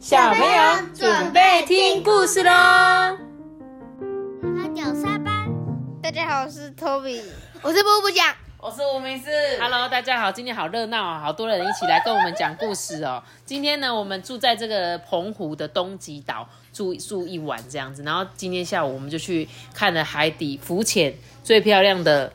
小朋友准备听故事喽！他叫沙班。大家好，我是 Toby。我是布布讲，我是吴明四。Hello，大家好，今天好热闹啊，好多人一起来跟我们讲故事哦。今天呢，我们住在这个澎湖的东极岛住住一晚这样子，然后今天下午我们就去看了海底浮潜最漂亮的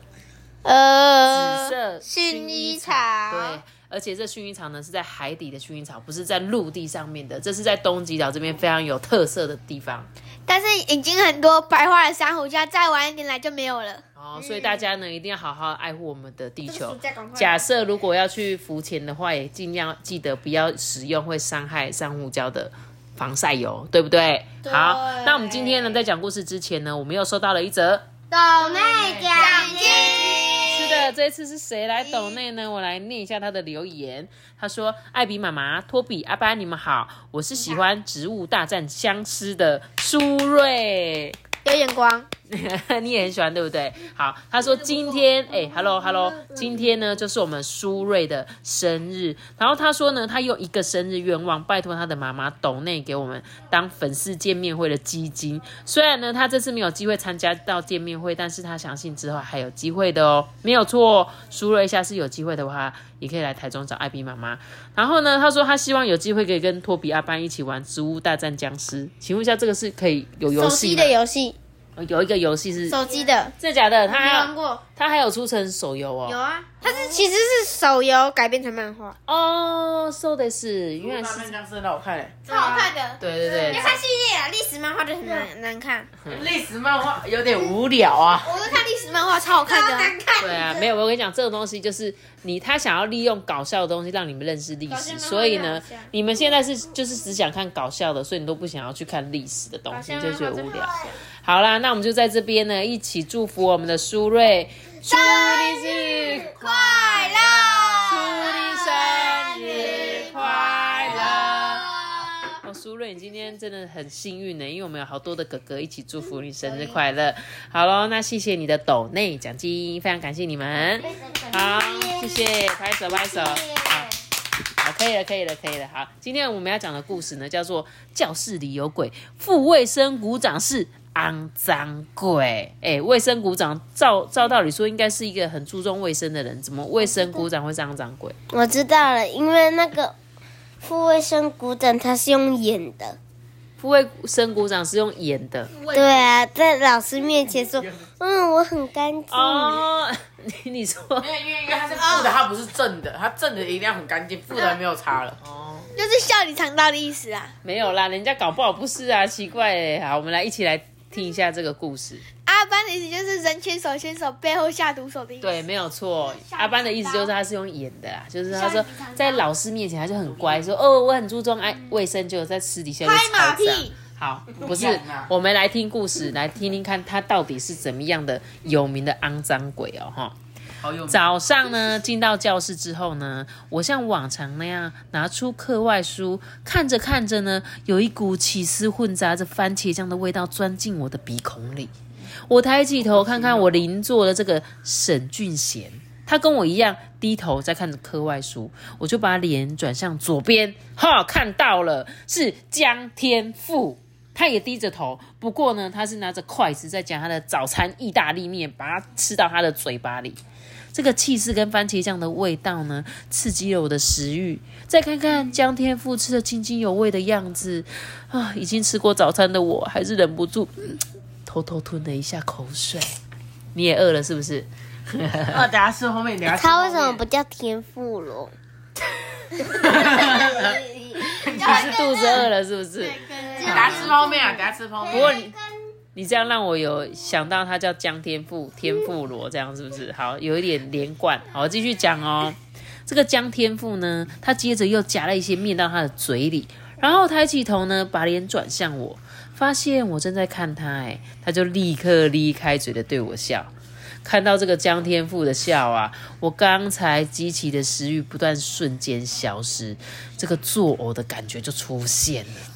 呃紫色薰衣草对。而且这薰衣草呢是在海底的薰衣草，不是在陆地上面的。这是在东极岛这边非常有特色的地方但是已经很多白化的珊瑚礁，再晚一点来就没有了。哦，所以大家呢一定要好好爱护我们的地球。假设如果要去浮潜的话，也尽量记得不要使用会伤害珊瑚礁的防晒油，对不对？好，那我们今天呢，在讲故事之前呢，我们又收到了一则。抖内奖金。是的，这一次是谁来抖内呢？我来念一下他的留言。他说：“艾比妈妈、托比、阿班，你们好，我是喜欢《植物大战僵尸》的苏瑞。”有眼光，你也很喜欢，对不对？好，他说今天，哎，hello hello，今天呢就是我们苏瑞的生日，然后他说呢，他用一个生日愿望，拜托他的妈妈董内给我们当粉丝见面会的基金。虽然呢，他这次没有机会参加到见面会，但是他相信之后还有机会的哦，没有错哦。苏瑞下次有机会的话，也可以来台中找艾比妈妈。然后呢，他说他希望有机会可以跟托比阿班一起玩《植物大战僵尸》，请问一下，这个是可以有游手戏的？游戏，有一个游戏是手机的真的假的？他还有没玩过。他还有出成手游哦。有啊，它是其实是手游改编成漫画，哦，so 的是原来是僵尸很好看诶，超好看的。对对对要，看系列啊，历史漫画就很难难看。历史漫画有点无聊啊。我都看历史漫画，超好看的啊。对啊，没有，我跟你讲，这种东西就是你他想要利用搞笑的东西让你们认识历史，搞笑漫画所以呢也好笑，你们现在是就是只想看搞笑的，所以你都不想要去看历史的东西，你就觉得无聊。好啦，那我们就在这边呢，一起祝福我们的苏瑞，祝你生日快乐，祝你生日快乐。哦，苏瑞，你今天真的很幸运呢，因为我们有好多的哥哥一起祝福你生日快乐。好喽，那谢谢你的抖内奖金，非常感谢你们。好，谢谢，拍手拍手。好，好，可以了，可以了，可以了。好，今天我们要讲的故事呢，叫做《教室里有鬼》，副卫生鼓掌是肮脏鬼。哎，卫生股长照照道理说应该是一个很注重卫生的人，怎么卫生股长会是肮脏鬼？我知道了，因为那个副卫生股长他是用演的，副卫生股长是用演的对啊，在老师面前说，嗯，我很干净。哦。你你说因为因为因为它是负的，他不是正的，他正的一定要很干净，负的还没有擦了。哦，就是笑里藏刀的意思啊。没有啦，人家搞不好不是啊，奇怪哎。好，我们来一起来听一下这个故事。阿班的意思就是人牵手牵手，背后下毒手的意思。对，没有错。阿班的意思就是他是用演的啦，就是他说在老师面前他就很乖，说哦我很注重爱卫生，就在私底下就拍马屁。好，不是我们来听故事，来听听看他到底是怎么样的有名的肮脏鬼哦，哈。早上呢，进到教室之后呢，我像往常那样拿出课外书，看着看着呢，有一股起司混杂着番茄酱的味道钻进我的鼻孔里。我抬起头看看我邻座的这个沈俊贤，他跟我一样低头在看着课外书，我就把脸转向左边，哈，看到了，是江天赋。他也低着头，不过呢，他是拿着筷子在夹他的早餐意大利面，把它吃到他的嘴巴里。这个气势跟番茄酱的味道呢，刺激了我的食欲。再看看江天赋吃的津津有味的样子，啊，已经吃过早餐的我，还是忍不住、嗯偷偷吞了一下口水。你也饿了是不是？那 等下吃后面，聊他为什么不叫天妇罗？你是肚子饿了是不是？等下吃泡面啊，等下吃泡面。不过你你这样让我有想到他叫江天赋天妇罗，这样是不是？好，有一点连贯。好，继续讲哦。这个江天赋呢，他接着又夹了一些面到他的嘴里，然后抬起头呢，把脸转向我，发现我正在看他，哎，他就立刻咧开嘴的对我笑。看到这个江天赋的笑啊，我刚才激起的食欲不断瞬间消失，这个作呕的感觉就出现了。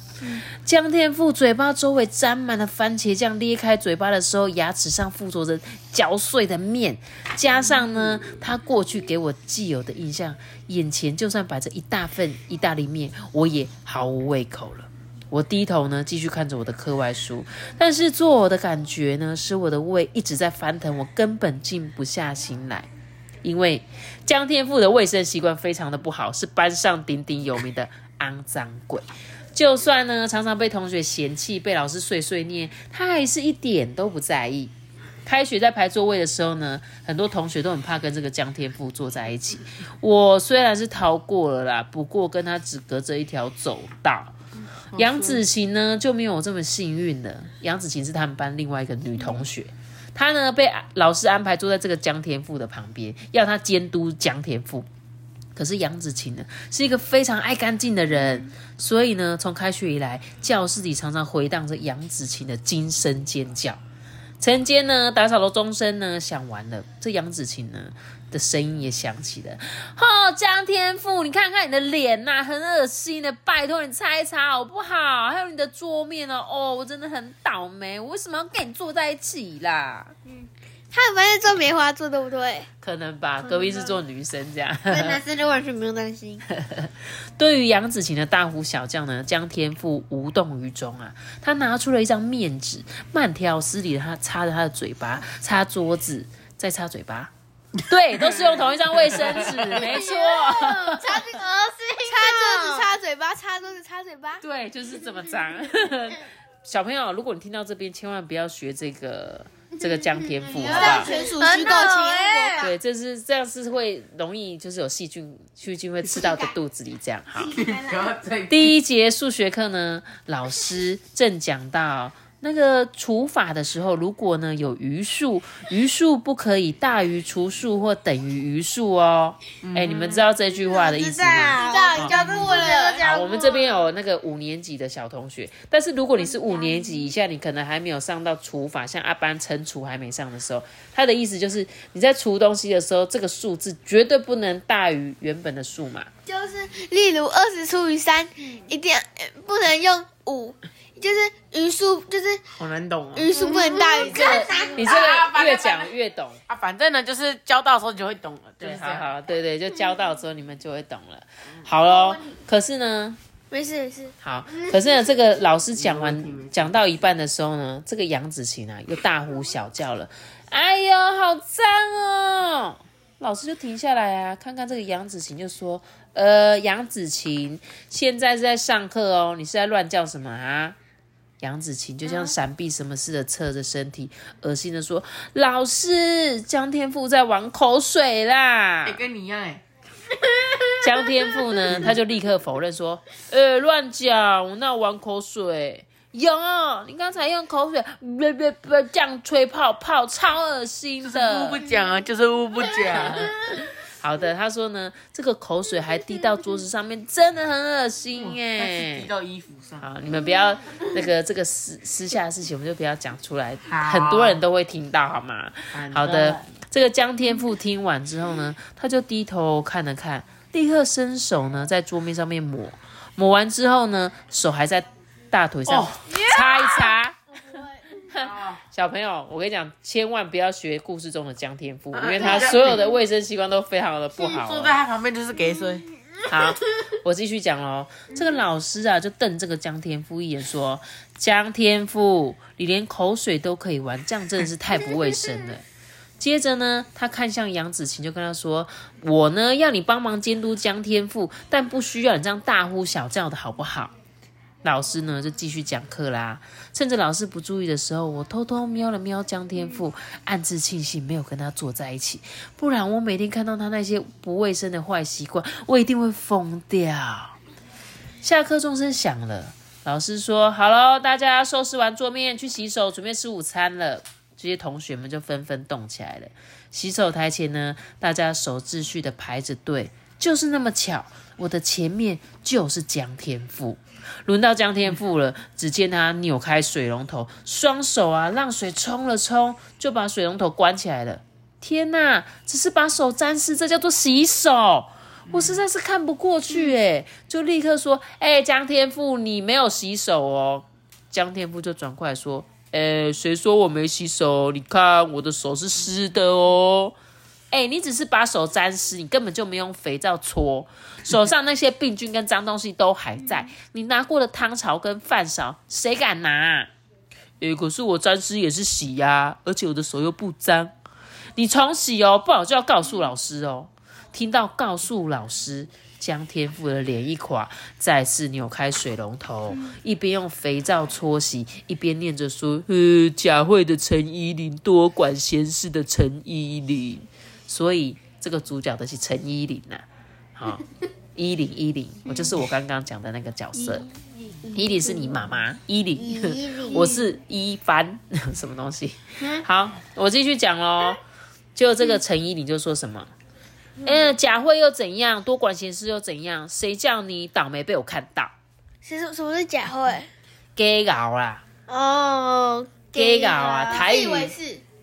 江天富嘴巴周围沾满了番茄酱，裂开嘴巴的时候，牙齿上附着着嚼碎的面，加上呢，他过去给我既有的印象，眼前就算摆着一大份意大利面，我也毫无胃口了。我低头呢，继续看着我的课外书，但是做我的感觉呢，使我的胃一直在翻腾，我根本静不下心来。因为江天富的卫生习惯非常的不好，是班上鼎鼎有名的肮脏鬼。就算呢常常被同学嫌弃，被老师碎碎念，他还是一点都不在意。开学在排座位的时候呢，很多同学都很怕跟这个江天富坐在一起。我虽然是逃过了啦，不过跟他只隔着一条走道。杨子晴呢就没有我这么幸运了。杨子晴是他们班另外一个女同学，她呢被老师安排坐在这个江天富的旁边，要他监督江天富。可是杨子晴呢是一个非常爱干净的人，所以呢从开学以来，教室里常常回荡着杨子晴的惊声尖叫。晨间呢打扫的钟声呢响完了，这杨子晴呢的声音也响起了。哦，江天富，你看看你的脸呐、很恶心的，拜托你擦一擦好不好？还有你的桌面呢，哦，我真的很倒霉，我为什么要跟你坐在一起啦？他们班是做梅花座，对不对？可能吧，隔壁是做女生这样。那男生就完全不用担心。对于杨子晴的大呼小叫呢，江天赋无动于衷啊。他拿出了一张面纸，慢条斯理的他擦着他的嘴巴，擦桌子，再擦嘴巴。对，都是用同一张卫生纸，没错。擦这个擦桌子、擦嘴巴、擦桌子、擦嘴巴。对，就是这么脏。小朋友，如果你听到这边，千万不要学这个这个江天赋，好不好？全属虚构情哎对，这是这样是会容易就是有细菌，细菌会吃到的肚子里这样。好，不要再第一节数学课呢，老师正讲到那个除法的时候，如果呢有余数，余数不可以大于除数或等于余数哦。哎、你们知道这句话的意思吗？知道教过了。好，我们这边有那个五年级的小同学，但是如果你是五年级以下，你可能还没有上到除法，像阿班乘除还没上的时候，他的意思就是你在除东西的时候，这个数字绝对不能大于原本的数嘛。就是例如二十除以三，一定不能用五，就是余数，就是好难懂哦。余数不能大于这个。你这个越讲越懂。啊，反正呢，就是教到的时候你就会懂了，就是对，好好，对对，就教到之后你们就会懂了。好喽，可是呢，没事没事，好，可是呢，这个老师讲完讲到一半的时候呢，这个杨子晴啊又大呼小叫了，哎呦，好脏哦！老师就停下来啊，看看这个杨子晴，就说：“呃，杨子晴，现在是在上课哦，你是在乱叫什么啊？”杨子晴就像闪避什么似的，侧着身体，恶心的说：“老师，江天富在玩口水啦！”哎，跟你一样哎。江天富呢，他就立刻否认说：“呃，乱讲，我那玩口水有，你刚才用口水别别别这样吹泡泡，超恶心污的 不。讲啊，就是污不讲。”好的，他说呢，这个口水还滴到桌子上面，真的很恶心它是耶滴。到衣服上。好，你们不要那个这个私私下的事情，我们就不要讲出来，很多人都会听到，好吗？好的，这个江天富听完之后呢，他就低头看了看，立刻伸手呢在桌面上面抹，抹完之后呢，手还在大腿上哦擦一擦。哦 小朋友，我跟你讲，千万不要学故事中的江天富，啊因为他所有的卫生习惯都非常的不好、哦。坐在他旁边就是给水。好，我继续讲喽。这个老师啊，就瞪这个江天富一眼，说：“江天富，你连口水都可以玩，这样真的是太不卫生了。” 接着呢，他看向杨子晴，就跟他说：“我呢要你帮忙监督江天富，但不需要你这样大呼小叫的好不好？”老师呢就继续讲课啦。趁着老师不注意的时候，我偷偷瞄了瞄江天赋，暗自庆幸没有跟他坐在一起，不然我每天看到他那些不卫生的坏习惯，我一定会疯掉。下课钟声响了，老师说：“好喽，大家收拾完桌面，去洗手，准备吃午餐了。”这些同学们就纷纷动起来了。洗手台前呢，大家守秩序的排着队，就是那么巧，我的前面就是江天富。轮到江天富了，只见他扭开水龙头，双手啊让水冲了冲，就把水龙头关起来了。天哪，只是把手沾湿，这叫做洗手。我实在是看不过去哎，就立刻说：“哎，江天富，你没有洗手哦。”江天富就转过来说：“哎，谁说我没洗手？你看我的手是湿的哦。哎，你只是把手沾湿，你根本就没用肥皂搓，手上那些病菌跟脏东西都还在。你拿过的汤勺跟饭勺，谁敢拿？哎，可是我沾湿也是洗呀，而且我的手又不脏。你重洗哦，不好就要告诉老师哦。”听到告诉老师，江天赋的脸一垮，再次扭开水龙头，一边用肥皂搓洗，一边念着说：“呃，贾慧的陈依林，多管闲事的陈依林。”所以这个主角的是陈依林呐，好，依林依林，我就是我刚刚讲的那个角色。依林是你妈妈，依林，我是一帆，什么东西？好，我继续讲喽。就这个陈依林就说什么？嗯，贾慧又怎样？多管闲事又怎样？谁叫你倒霉被我看到？是什什么是贾慧？给搞啦！哦，给搞啊！台语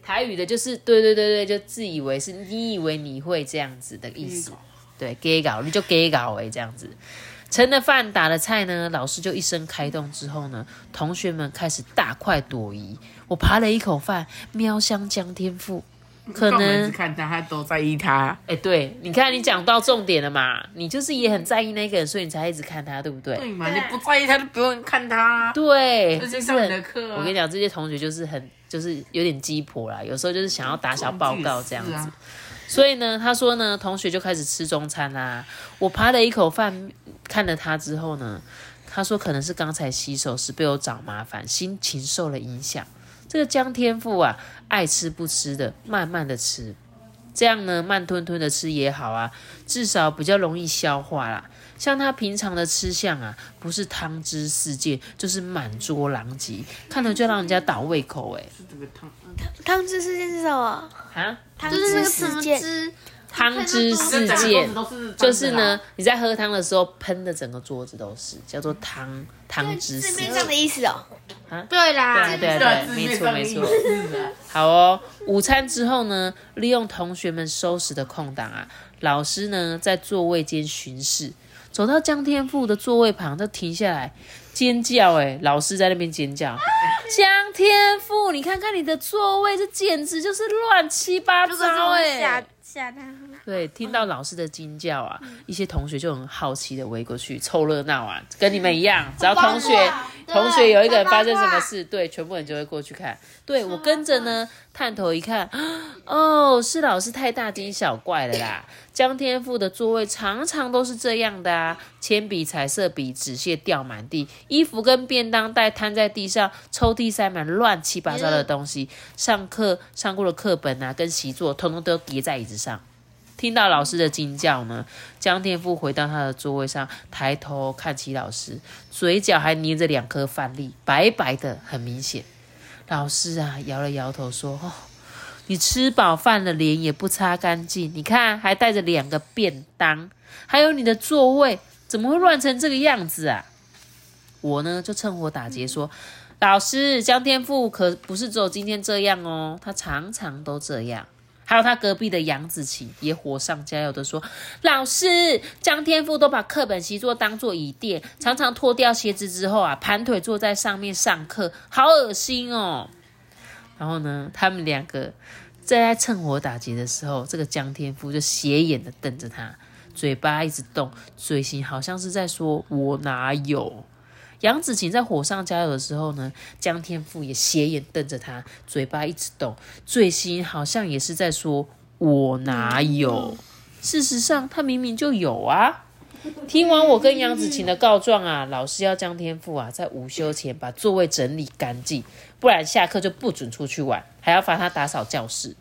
台语的就是对对对对，就自以为是，你以为你会这样子的意思。对，给搞你就给搞哎，这样子。盛了饭打了菜呢，老师就一声开动之后呢，同学们开始大快朵颐。我扒了一口饭，喵香江天赋。可能看他，他都在意他。哎、对，你看你讲到重点了嘛，你就是也很在意那个人，所以你才一直看他，对不对？对嘛？你不在意他，就不用看他啊。对，就是这上你的很课啊我跟你讲，这些同学就是很，就是有点鸡婆啦，有时候就是想要打小报告这样子。啊所以呢，他说呢，同学就开始吃中餐啦。我扒了一口饭，看了他之后呢，他说可能是刚才洗手时被我找麻烦，心情受了影响。这个江天赋啊，爱吃不吃的，慢慢的吃，这样呢，慢吞吞的吃也好啊，至少比较容易消化啦。像他平常的吃相啊，不是汤汁四溅，就是满桌狼藉，看了就让人家倒胃口哎、这个汤汤汁事件是什么？啊，汤汁事件。汤汁四整个桌溅子都是脏的啦就是呢，你在喝汤的时候喷的整个桌子都是，叫做汤汤汁四溅字面上。的意思哦。对啦，对啊对啊对没错没错。好哦，午餐之后呢，利用同学们收拾的空档啊，老师呢在座位间巡视，走到江天赋的座位旁，就停下来尖叫。哎，老师在那边尖叫，江天赋，你看看你的座位，这简直就是乱七八糟欸哎吓。吓他，对，听到老师的惊叫啊，一些同学就很好奇的围过去凑热闹啊，跟你们一样，只要同学同学有一个人发生什么事，对，全部人就会过去看。对我跟着呢，探头一看，哦，是老师太大惊小怪了啦。江天赋的座位常常都是这样的啊，铅笔、彩色笔、纸屑掉满地，衣服跟便当袋摊在地上，抽屉塞满乱七八糟的东西，上课上过的课本啊跟习作，通通都叠在椅子上。听到老师的惊叫呢，江天赋回到他的座位上，抬头看齐老师，嘴角还捏着两颗饭粒，白白的，很明显。老师啊，摇了摇头说：“哦，你吃饱饭了，脸也不擦干净，你看还带着两个便当，还有你的座位，怎么会乱成这个样子啊？”我呢就趁火打劫说：“老师，江天赋可不是只有今天这样哦，他常常都这样。”还有他隔壁的杨子晴也火上加油的说：“老师，江天赋都把课本习作当做椅垫，常常脱掉鞋子之后啊，盘腿坐在上面上课，好恶心哦。”然后呢，他们两个在趁火打劫的时候，这个江天赋就斜眼的瞪着他，嘴巴一直动，嘴型好像是在说“我哪有”。杨子晴在火上加油的时候呢，江天赋也斜眼瞪着他，嘴巴一直动，嘴型好像也是在说“我哪有”。事实上，他明明就有啊。听完我跟杨子晴的告状啊，老师要江天赋啊在午休前把座位整理干净，不然下课就不准出去玩，还要罚他打扫教室。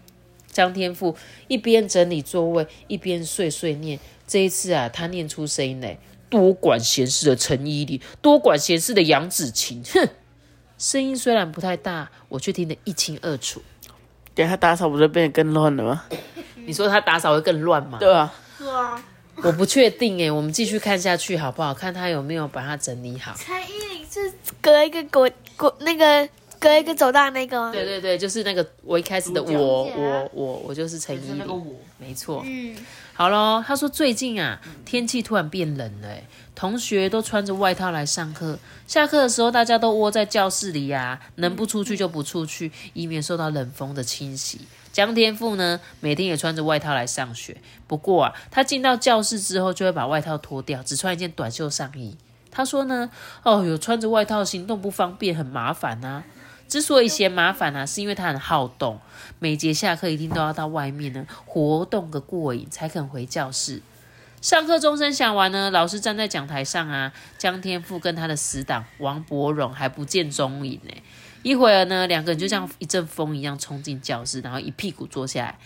江天赋一边整理座位，一边碎碎念。这一次啊，他念出声音来。多管闲事的陈依礼，多管闲事的杨子晴，哼！声音虽然不太大，我却听得一清二楚。等下他打扫不就变得更乱了吗？你说他打扫会更乱吗？对啊，是啊，我不确定哎，我们继续看下去好不好？看他有没有把它整理好。蔡依林是隔一个国国那个隔一个走道那个吗？对对对，就是那个我一开始的我我我我就是陈依礼，是那个我，没错。嗯，好咯，他说最近啊，天气突然变冷了，同学都穿着外套来上课。下课的时候，大家都窝在教室里呀、能不出去就不出去，以免受到冷风的侵袭。江天赋呢，每天也穿着外套来上学。不过啊，他进到教室之后，就会把外套脱掉，只穿一件短袖上衣。他说呢，哦，有穿着外套行动不方便，很麻烦啊。之所以嫌麻烦啊，是因为他很好动，每节下课一定都要到外面呢活动个过瘾，才肯回教室。上课钟声响完呢，老师站在讲台上啊，江天赋跟他的死党王伯荣还不见踪影呢。一会儿呢，两个人就像一阵风一样冲进教室，然后一屁股坐下来，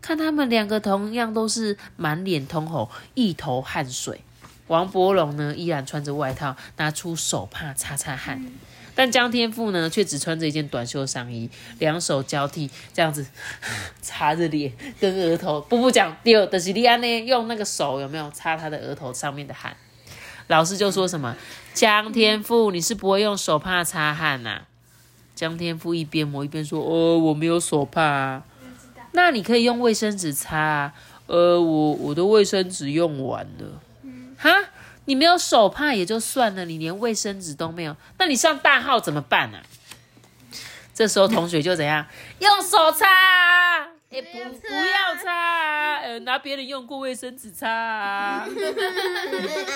看他们两个同样都是满脸通红，一头汗水。王伯荣呢，依然穿着外套，拿出手帕擦擦汗。但江天赋呢，却只穿着一件短袖上衣，两手交替这样子 擦着脸跟额头。不不讲第二的是利安呢，用那个手有没有擦他的额头上面的汗？老师就说什么：“江天赋，你是不会用手帕擦汗呐、江天赋一边抹一边说：“哦，我没有手帕、啊。那你可以用卫生纸擦啊。呃，我我的卫生纸用完了。哈，你没有手帕也就算了，你连卫生纸都没有，那你上大号怎么办啊？这时候同学就怎样？用手擦啊，哎、不不要擦啊，呃，拿别人用过卫生纸擦啊。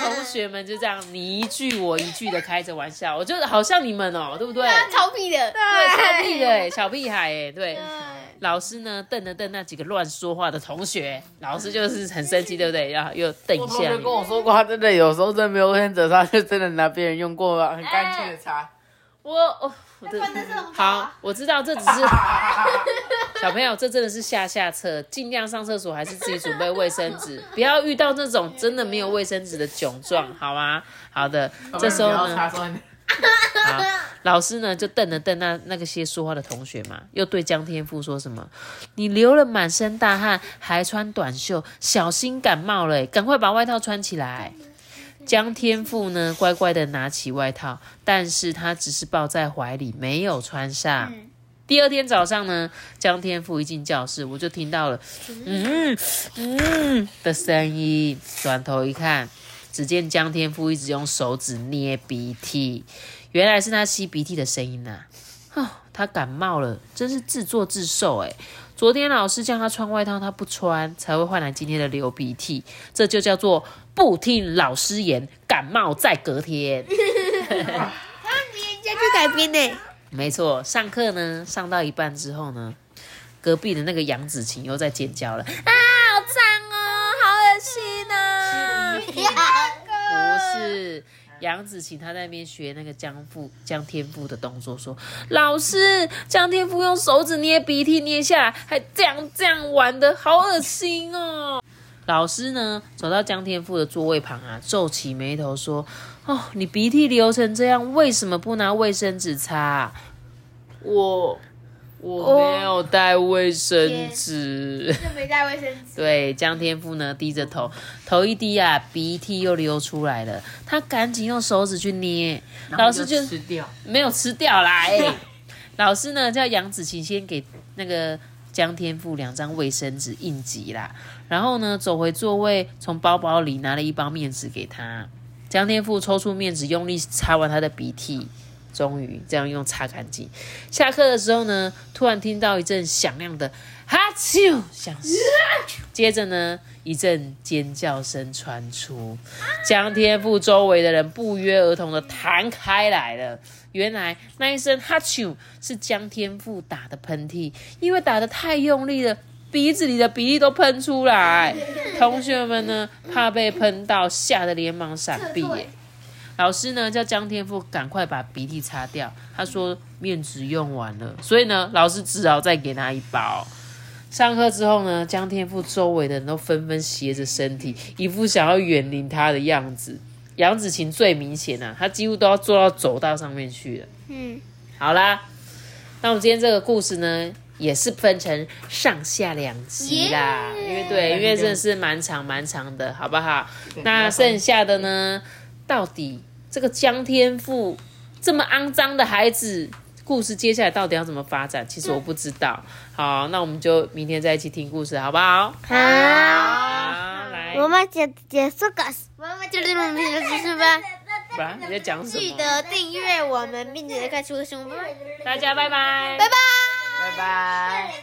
同学们就这样你一句我一句的开着玩笑，我觉得好像你们哦，对不对？超屁的，对，超屁的哎，小屁孩哎，对。老师呢瞪了瞪那几个乱说话的同学，老师就是很生气，对不对？然后又瞪一下你我同学跟。我说过，他真的有时候真的没有卫生纸他，就真的拿别人用过很干净的擦。我哦，我的好，我知道这只是 小朋友，这真的是下下策，尽量上厕所还是自己准备卫生纸，不要遇到那种真的没有卫生纸的窘状，好吗？好的，这时候呢，老师呢就瞪了瞪那那个些说话的同学嘛，又对江天赋说什么：“你流了满身大汗，还穿短袖，小心感冒了欸，赶快把外套穿起来。”江天赋呢，乖乖的拿起外套，但是他只是抱在怀里，没有穿上。第二天早上呢，江天赋一进教室，我就听到了嗯嗯的声音，转头一看，只见江天赋一直用手指捏鼻涕，原来是他吸鼻涕的声音呐、哦，他感冒了，真是自作自受哎。昨天老师叫他穿外套，他不穿，才会换来今天的流鼻涕，这就叫做不听老师言，感冒在隔天。人家去改编呢，没错，上课呢，上到一半之后呢，隔壁的那个杨子晴又在尖叫了，啊，是，杨子晴她在那边学那个江父江天父的动作，说老师，江天父用手指捏鼻涕捏下来，还这样这样玩的，好恶心哦。老师呢，走到江天父的座位旁啊，皱起眉头说：“哦，你鼻涕流成这样，为什么不拿卫生纸擦？”我我没有带卫生纸。就没带卫生纸。对，江天赋呢低着头，头一低啊，鼻涕又流出来了。他赶紧用手指去捏，老师就吃掉。没有吃掉啦。哎、老师呢叫杨子晴先给那个江天赋两张卫生纸应急啦，然后呢走回座位，从包包里拿了一包面纸给他。江天赋抽出面纸，用力擦完他的鼻涕，终于这样用擦干净。下课的时候呢，突然听到一阵响亮的哈啾响声，接着呢，一阵尖叫声传出，江天赋周围的人不约而同的弹开来了。原来那一声哈啾是江天赋打的喷嚏，因为打的太用力了。鼻子里的鼻涕都喷出来，同学们呢怕被喷到，吓得连忙闪避。老师呢叫江天赋赶快把鼻涕擦掉，他说面纸用完了，所以呢老师只好再给他一包。上课之后呢，江天赋周围的人都纷纷斜着身体，一副想要远离他的样子。杨子晴最明显啊，她几乎都要坐到走道上面去了。嗯，好啦，那我们今天这个故事呢，也是分成上下两集啦因为对，因为真的是蛮长蛮长的，好不好？那剩下的呢，到底这个江天赋这么肮脏的孩子故事接下来到底要怎么发展？其实我不知道。好，那我们就明天再一起听故事，好不好？好，我们讲结束故事，我们就这么明天的故事吧。你在讲什么？记得订阅我们，并且开出声吧！大家拜拜，拜拜，拜拜。